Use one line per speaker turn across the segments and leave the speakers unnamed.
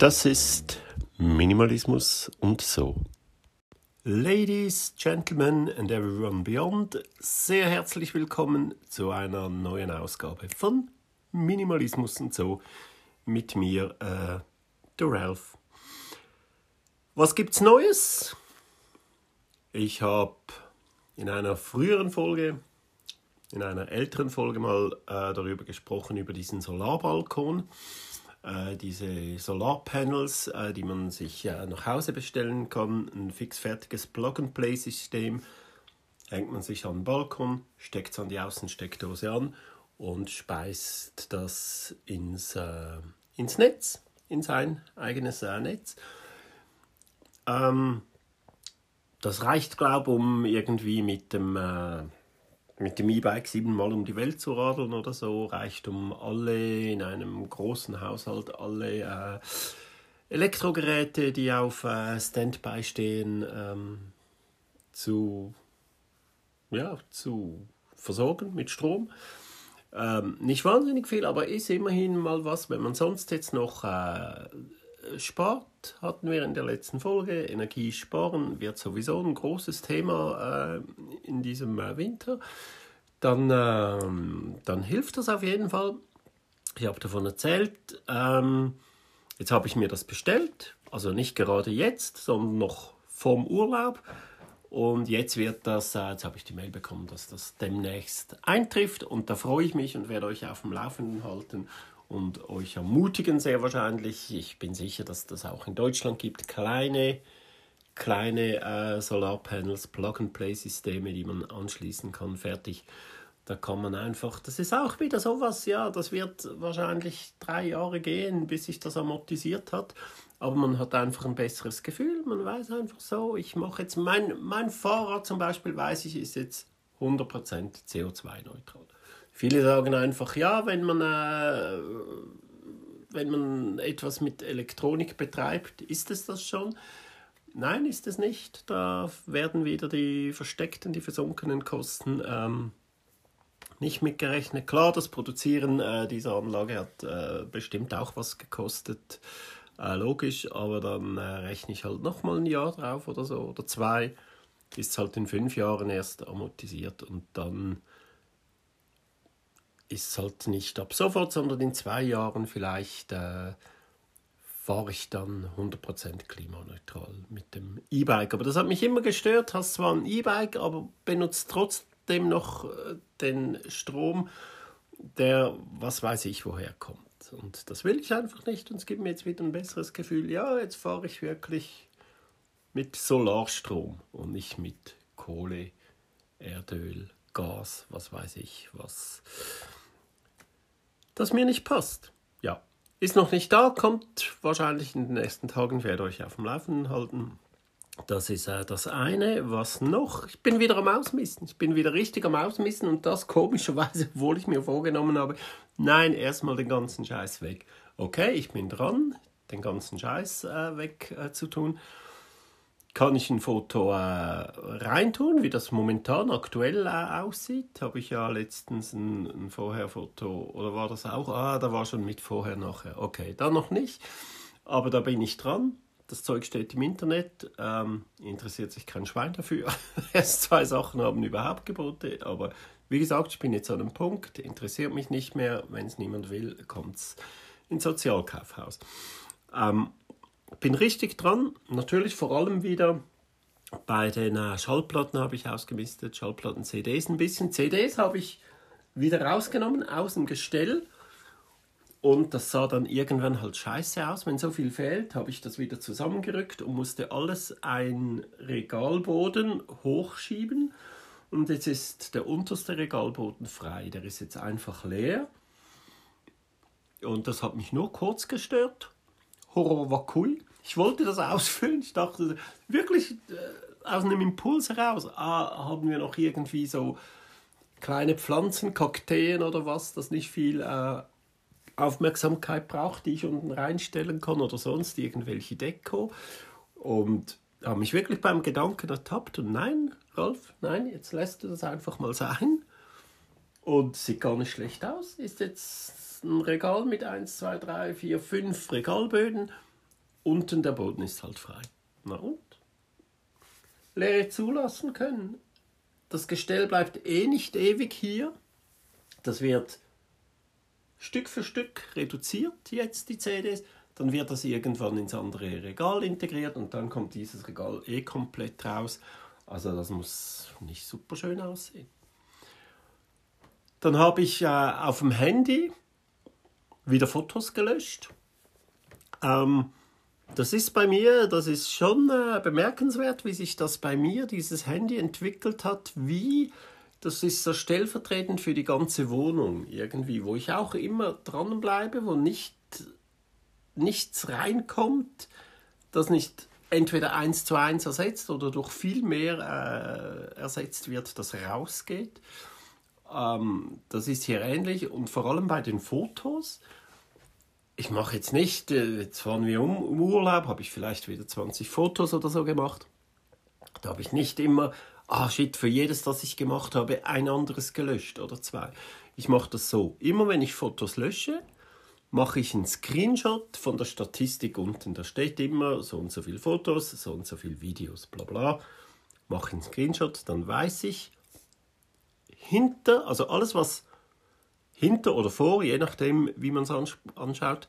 Das ist Minimalismus und so. Ladies, Gentlemen and everyone beyond, sehr herzlich willkommen zu einer neuen Ausgabe von Minimalismus und so mit mir, äh, der Ralph. Was gibt's Neues? Ich habe in einer früheren Folge, in einer älteren Folge mal äh, darüber gesprochen, über diesen Solarbalkon diese Solarpanels, äh, die man sich äh, nach Hause bestellen kann, ein fixfertiges Plug-and-Play-System, hängt man sich an den Balkon, steckt es an die Außensteckdose an und speist das ins, äh, ins Netz, in sein eigenes äh, Netz. Ähm, das reicht, glaube ich, um irgendwie mit dem äh, mit dem E-Bike siebenmal um die Welt zu radeln oder so, reicht um alle in einem großen Haushalt alle äh, Elektrogeräte, die auf äh, Standby stehen, ähm, zu, ja, zu versorgen mit Strom. Ähm, nicht wahnsinnig viel, aber ist immerhin mal was, wenn man sonst jetzt noch äh, spart, hatten wir in der letzten Folge. Energie sparen wird sowieso ein großes Thema äh, in diesem äh, Winter. Dann, äh, dann hilft das auf jeden Fall. Ich habe davon erzählt. Ähm, jetzt habe ich mir das bestellt. Also nicht gerade jetzt, sondern noch vorm Urlaub. Und jetzt wird das, äh, jetzt habe ich die Mail bekommen, dass das demnächst eintrifft. Und da freue ich mich und werde euch auf dem Laufenden halten und euch ermutigen, sehr wahrscheinlich. Ich bin sicher, dass das auch in Deutschland gibt. Kleine, kleine äh, Solarpanels, Plug-and-Play-Systeme, die man anschließen kann, fertig. Da kann man einfach, das ist auch wieder sowas, ja, das wird wahrscheinlich drei Jahre gehen, bis sich das amortisiert hat. Aber man hat einfach ein besseres Gefühl. Man weiß einfach so, ich mache jetzt mein, mein Fahrrad zum Beispiel, weiß ich, ist jetzt 100% CO2-neutral. Viele sagen einfach, ja, wenn man, äh, wenn man etwas mit Elektronik betreibt, ist es das schon. Nein, ist es nicht. Da werden wieder die versteckten, die versunkenen Kosten ähm, nicht mitgerechnet. Klar, das Produzieren äh, dieser Anlage hat äh, bestimmt auch was gekostet, äh, logisch, aber dann äh, rechne ich halt nochmal ein Jahr drauf oder so oder zwei. Ist halt in fünf Jahren erst amortisiert und dann ist es halt nicht ab sofort, sondern in zwei Jahren vielleicht äh, fahre ich dann 100% klimaneutral mit dem E-Bike. Aber das hat mich immer gestört. Hast zwar ein E-Bike, aber benutzt trotzdem noch äh, den Strom, der was weiß ich woher kommt. Und das will ich einfach nicht und es gibt mir jetzt wieder ein besseres Gefühl. Ja, jetzt fahre ich wirklich mit Solarstrom und nicht mit Kohle, Erdöl, Gas, was weiß ich, was das mir nicht passt. Ja, ist noch nicht da, kommt wahrscheinlich in den nächsten Tagen, werde euch auf dem Laufenden halten. Das ist äh, das eine. Was noch? Ich bin wieder am Ausmisten. Ich bin wieder richtig am Ausmisten und das komischerweise, obwohl ich mir vorgenommen habe, nein, erstmal den ganzen Scheiß weg. Okay, ich bin dran, den ganzen Scheiß äh, weg äh, zu tun kann ich ein Foto äh, reintun, wie das momentan aktuell äh, aussieht. Habe ich ja letztens ein, ein Vorher-Foto, oder war das auch? Ah, da war schon mit Vorher, Nachher. Okay, dann noch nicht, aber da bin ich dran. Das Zeug steht im Internet, ähm, interessiert sich kein Schwein dafür. Erst zwei Sachen haben überhaupt Gebote, aber wie gesagt, ich bin jetzt an einem Punkt, interessiert mich nicht mehr. Wenn es niemand will, kommt es ins Sozialkaufhaus. Ähm, bin richtig dran. Natürlich vor allem wieder bei den äh, Schallplatten habe ich ausgemistet, Schallplatten, CDs ein bisschen. CDs habe ich wieder rausgenommen aus dem Gestell und das sah dann irgendwann halt scheiße aus. Wenn so viel fehlt, habe ich das wieder zusammengerückt und musste alles ein Regalboden hochschieben. Und jetzt ist der unterste Regalboden frei. Der ist jetzt einfach leer. Und das hat mich nur kurz gestört. Horror Wakui. Ich wollte das ausfüllen. Ich dachte, wirklich äh, aus einem Impuls heraus, ah, haben wir noch irgendwie so kleine Pflanzen, Kakteen oder was, das nicht viel äh, Aufmerksamkeit braucht, die ich unten reinstellen kann oder sonst irgendwelche Deko. Und habe mich wirklich beim Gedanken ertappt und nein, Rolf, nein, jetzt lässt du das einfach mal sein. Und sieht gar nicht schlecht aus. Ist jetzt ein Regal mit 1, 2, 3, 4, 5 Regalböden unten der Boden ist halt frei. Na und? Leere zulassen können. Das Gestell bleibt eh nicht ewig hier. Das wird Stück für Stück reduziert, jetzt die CDs. Dann wird das irgendwann ins andere Regal integriert und dann kommt dieses Regal eh komplett raus. Also das muss nicht super schön aussehen. Dann habe ich äh, auf dem Handy wieder Fotos gelöscht. Ähm, das ist bei mir, das ist schon äh, bemerkenswert, wie sich das bei mir, dieses Handy entwickelt hat, wie das ist so stellvertretend für die ganze Wohnung irgendwie, wo ich auch immer dranbleibe, wo nicht, nichts reinkommt, das nicht entweder eins zu eins ersetzt oder durch viel mehr äh, ersetzt wird, das rausgeht. Ähm, das ist hier ähnlich und vor allem bei den Fotos. Ich mache jetzt nicht, äh, jetzt fahren wir um, um Urlaub, habe ich vielleicht wieder 20 Fotos oder so gemacht. Da habe ich nicht immer, ah shit, für jedes, das ich gemacht habe, ein anderes gelöscht oder zwei. Ich mache das so. Immer wenn ich Fotos lösche, mache ich einen Screenshot von der Statistik unten. Da steht immer so und so viele Fotos, so und so viele Videos, bla bla. Mache einen Screenshot, dann weiß ich, hinter, also alles, was hinter oder vor, je nachdem, wie man es anschaut,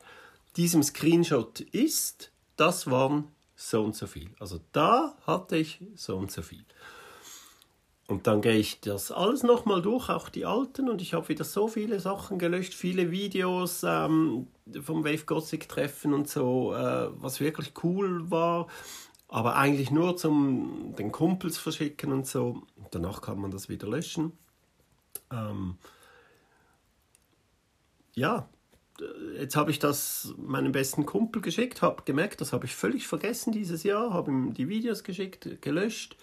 diesem Screenshot ist, das waren so und so viel. Also da hatte ich so und so viel. Und dann gehe ich das alles nochmal durch, auch die alten, und ich habe wieder so viele Sachen gelöscht, viele Videos ähm, vom Wave Gothic Treffen und so, äh, was wirklich cool war, aber eigentlich nur zum den Kumpels verschicken und so. Danach kann man das wieder löschen. Ähm, ja, jetzt habe ich das meinem besten Kumpel geschickt, habe gemerkt, das habe ich völlig vergessen dieses Jahr, habe ihm die Videos geschickt, gelöscht,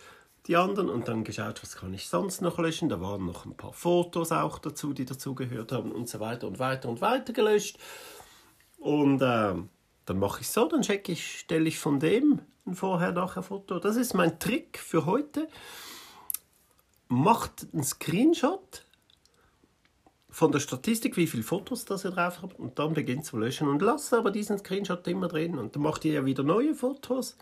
die anderen und dann geschaut, was kann ich sonst noch löschen. Da waren noch ein paar Fotos auch dazu, die dazugehört haben und so weiter und weiter und weiter gelöscht. Und äh, dann mache ich so, dann checke ich, stelle ich von dem ein Vorher-Nachher-Foto. Das ist mein Trick für heute. Macht einen Screenshot von der Statistik, wie viele Fotos das ihr drauf habt und dann beginnt zu löschen und lasst aber diesen Screenshot immer drin und dann macht ihr ja wieder neue Fotos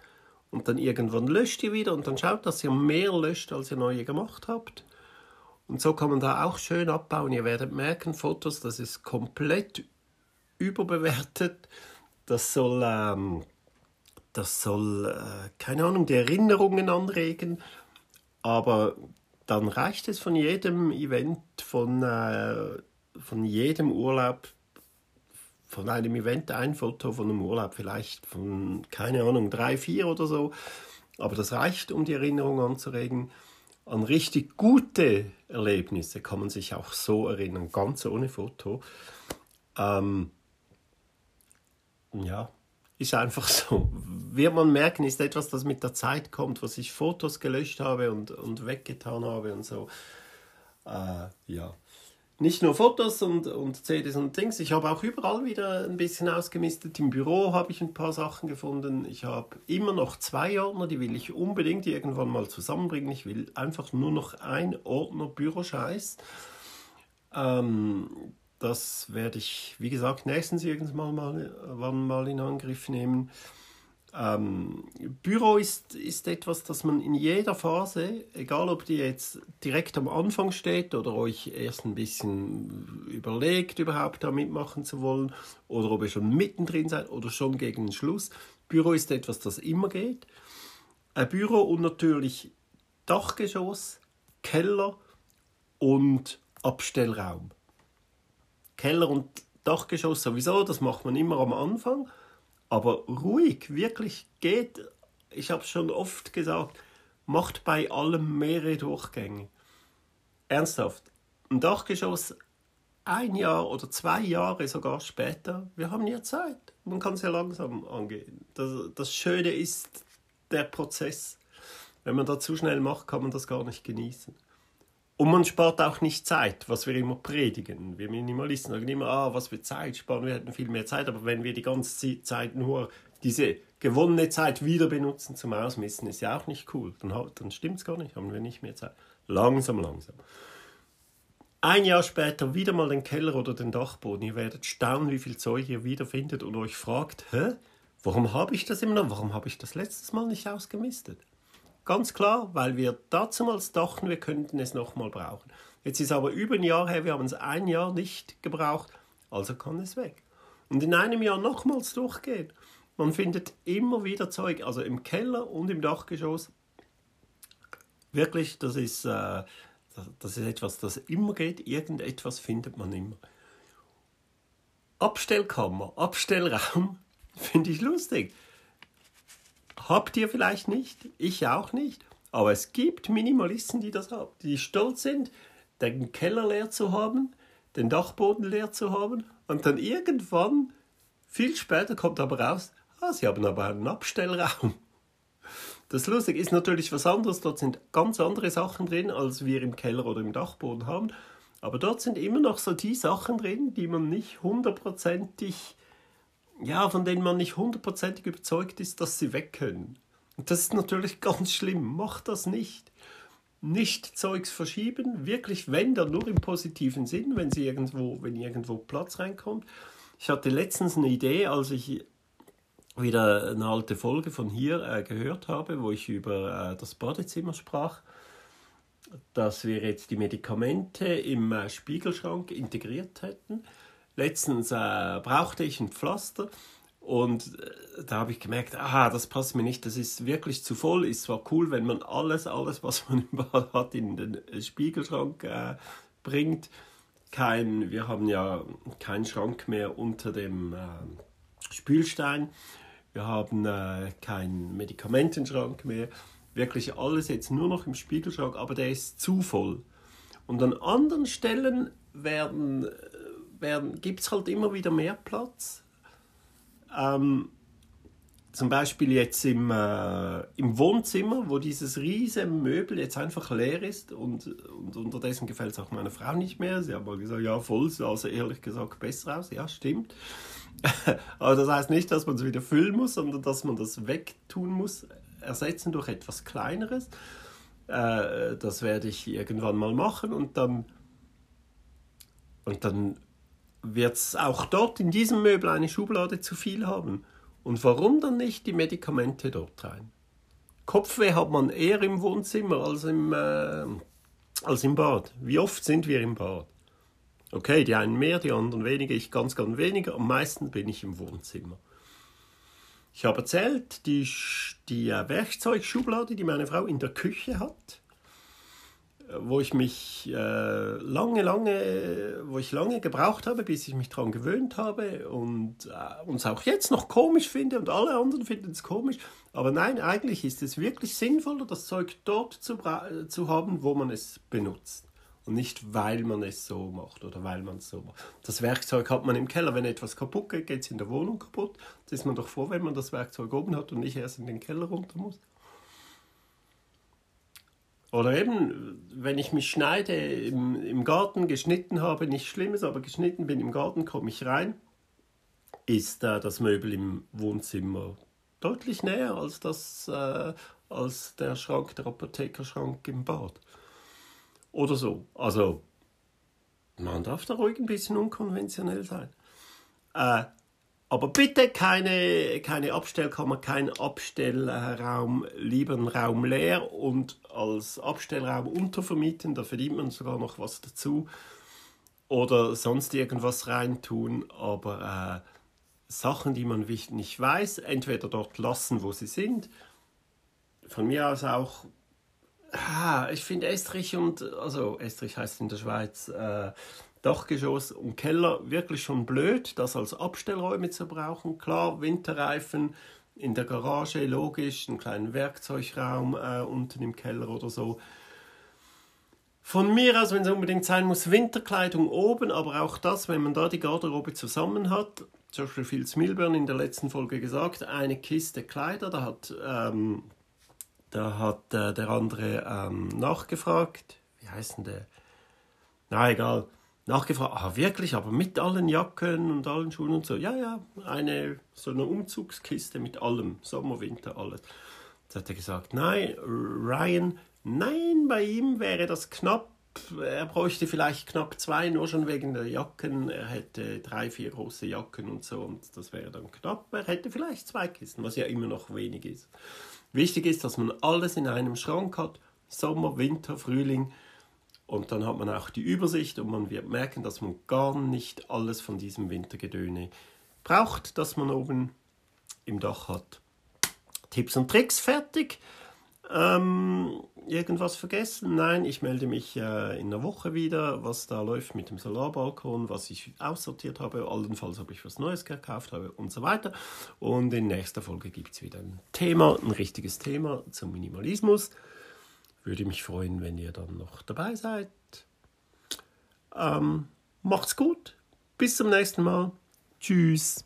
und dann irgendwann löscht ihr wieder und dann schaut, dass ihr mehr löscht, als ihr neue gemacht habt. Und so kann man da auch schön abbauen. Ihr werdet merken, Fotos, das ist komplett überbewertet. Das soll, ähm, das soll, äh, keine Ahnung, die Erinnerungen anregen. Aber dann reicht es von jedem Event, von, äh, von jedem Urlaub, von einem Event ein Foto von einem Urlaub, vielleicht von, keine Ahnung, drei, vier oder so. Aber das reicht, um die Erinnerung anzuregen. An richtig gute Erlebnisse kann man sich auch so erinnern, ganz ohne Foto. Ähm, ja, ist einfach so. Wird man merken, ist etwas, das mit der Zeit kommt, was ich Fotos gelöscht habe und, und weggetan habe und so. Äh, ja. Nicht nur Fotos und, und CDs und Dings, ich habe auch überall wieder ein bisschen ausgemistet. Im Büro habe ich ein paar Sachen gefunden. Ich habe immer noch zwei Ordner, die will ich unbedingt irgendwann mal zusammenbringen. Ich will einfach nur noch ein Ordner Büroscheiß. Ähm, das werde ich, wie gesagt, nächstens irgendwann mal, mal in Angriff nehmen. Ähm, Büro ist, ist etwas, das man in jeder Phase, egal ob die jetzt direkt am Anfang steht oder euch erst ein bisschen überlegt, überhaupt da mitmachen zu wollen, oder ob ihr schon mittendrin seid oder schon gegen den Schluss, Büro ist etwas, das immer geht. Ein Büro und natürlich Dachgeschoss, Keller und Abstellraum. Keller und Dachgeschoss sowieso, das macht man immer am Anfang. Aber ruhig, wirklich geht, ich habe es schon oft gesagt, macht bei allem mehrere Durchgänge. Ernsthaft, ein Dachgeschoss ein Jahr oder zwei Jahre sogar später, wir haben ja Zeit. Man kann sehr langsam angehen. Das, das Schöne ist der Prozess. Wenn man da zu schnell macht, kann man das gar nicht genießen. Und man spart auch nicht Zeit, was wir immer predigen. Wir Minimalisten sagen immer, ah, was für Zeit sparen, wir hätten viel mehr Zeit. Aber wenn wir die ganze Zeit nur diese gewonnene Zeit wieder benutzen zum Ausmessen, ist ja auch nicht cool. Dann, dann stimmt es gar nicht, haben wir nicht mehr Zeit. Langsam, langsam. Ein Jahr später wieder mal den Keller oder den Dachboden. Ihr werdet staunen, wie viel Zeug ihr wiederfindet und euch fragt, hä? Warum habe ich das immer noch? Warum habe ich das letztes Mal nicht ausgemistet? Ganz klar, weil wir damals dachten, wir könnten es nochmal brauchen. Jetzt ist aber über ein Jahr her, wir haben es ein Jahr nicht gebraucht, also kann es weg. Und in einem Jahr nochmals durchgehen. Man findet immer wieder Zeug, also im Keller und im Dachgeschoss. Wirklich, das ist, äh, das ist etwas, das immer geht. Irgendetwas findet man immer. Abstellkammer, Abstellraum, finde ich lustig. Habt ihr vielleicht nicht, ich auch nicht, aber es gibt Minimalisten, die das haben, die stolz sind, den Keller leer zu haben, den Dachboden leer zu haben und dann irgendwann, viel später kommt aber raus, ah, sie haben aber einen Abstellraum. Das Lustige ist natürlich was anderes, dort sind ganz andere Sachen drin, als wir im Keller oder im Dachboden haben. Aber dort sind immer noch so die Sachen drin, die man nicht hundertprozentig, ja, von denen man nicht hundertprozentig überzeugt ist, dass sie weg können. Und das ist natürlich ganz schlimm. Macht das nicht nicht Zeugs verschieben, wirklich, wenn dann nur im positiven Sinn, wenn sie irgendwo, wenn irgendwo Platz reinkommt. Ich hatte letztens eine Idee, als ich wieder eine alte Folge von hier äh, gehört habe, wo ich über äh, das Badezimmer sprach, dass wir jetzt die Medikamente im äh, Spiegelschrank integriert hätten. Letztens äh, brauchte ich ein Pflaster und äh, da habe ich gemerkt, aha, das passt mir nicht, das ist wirklich zu voll. Ist zwar cool, wenn man alles, alles, was man im Bad hat, in den äh, Spiegelschrank äh, bringt. Kein, wir haben ja keinen Schrank mehr unter dem äh, Spülstein. Wir haben äh, keinen Medikamentenschrank mehr. Wirklich alles jetzt nur noch im Spiegelschrank, aber der ist zu voll. Und an anderen Stellen werden, äh, gibt es halt immer wieder mehr Platz ähm, zum Beispiel jetzt im, äh, im Wohnzimmer, wo dieses riesige Möbel jetzt einfach leer ist und, und unterdessen gefällt es auch meiner Frau nicht mehr. Sie hat mal gesagt, ja, voll, sah also ehrlich gesagt besser aus. Ja, stimmt. Aber das heißt nicht, dass man es wieder füllen muss, sondern dass man das wegtun muss, ersetzen durch etwas Kleineres. Äh, das werde ich irgendwann mal machen und dann, und dann wird es auch dort in diesem Möbel eine Schublade zu viel haben. Und warum dann nicht die Medikamente dort rein? Kopfweh hat man eher im Wohnzimmer als im, äh, als im Bad. Wie oft sind wir im Bad? Okay, die einen mehr, die anderen weniger, ich ganz, ganz weniger. Am meisten bin ich im Wohnzimmer. Ich habe erzählt, die, die äh, Werkzeugschublade, die meine Frau in der Küche hat, wo ich mich äh, lange, lange, wo ich lange gebraucht habe, bis ich mich daran gewöhnt habe und äh, auch jetzt noch komisch finde und alle anderen finden es komisch. Aber nein, eigentlich ist es wirklich sinnvoller, das Zeug dort zu, zu haben, wo man es benutzt. Und nicht, weil man es so macht oder weil man es so macht. Das Werkzeug hat man im Keller. Wenn etwas kaputt geht, geht es in der Wohnung kaputt. Da ist man doch froh, wenn man das Werkzeug oben hat und nicht erst in den Keller runter muss. Oder eben, wenn ich mich schneide, im, im Garten geschnitten habe, nichts Schlimmes, aber geschnitten bin im Garten, komme ich rein, ist äh, das Möbel im Wohnzimmer deutlich näher als, das, äh, als der Schrank, der Apothekerschrank im Bad. Oder so. Also, man darf da ruhig ein bisschen unkonventionell sein. Äh, aber bitte keine, keine Abstellkammer, kein Abstellraum, lieber einen Raum leer und als Abstellraum untervermieten, da verdient man sogar noch was dazu. Oder sonst irgendwas reintun, aber äh, Sachen, die man nicht weiß, entweder dort lassen, wo sie sind. Von mir aus auch, ah, ich finde Estrich und, also Estrich heißt in der Schweiz, äh, Dachgeschoss und Keller wirklich schon blöd, das als Abstellräume zu brauchen. Klar, Winterreifen in der Garage, logisch, einen kleinen Werkzeugraum äh, unten im Keller oder so. Von mir aus, wenn es unbedingt sein muss, Winterkleidung oben, aber auch das, wenn man da die Garderobe zusammen hat. Zum Beispiel Phil Milburn in der letzten Folge gesagt, eine Kiste Kleider, da hat, ähm, da hat äh, der andere ähm, nachgefragt. Wie heißt denn der? Na, egal nachgefragt, ah wirklich, aber mit allen Jacken und allen Schuhen und so. Ja, ja, eine so eine Umzugskiste mit allem, Sommer, Winter, alles. Jetzt hat er gesagt, nein, Ryan, nein, bei ihm wäre das knapp er bräuchte vielleicht knapp zwei, nur schon wegen der Jacken. Er hätte drei, vier große Jacken und so und das wäre dann knapp. Er hätte vielleicht zwei Kisten, was ja immer noch wenig ist. Wichtig ist, dass man alles in einem Schrank hat. Sommer, Winter, Frühling. Und dann hat man auch die Übersicht und man wird merken, dass man gar nicht alles von diesem Wintergedöne braucht, das man oben im Dach hat. Tipps und Tricks fertig. Ähm, irgendwas vergessen? Nein, ich melde mich äh, in einer Woche wieder, was da läuft mit dem Solarbalkon, was ich aussortiert habe, allenfalls ob ich was Neues gekauft habe und so weiter. Und in nächster Folge gibt es wieder ein Thema, ein richtiges Thema zum Minimalismus. Würde mich freuen, wenn ihr dann noch dabei seid. Ähm, macht's gut. Bis zum nächsten Mal. Tschüss.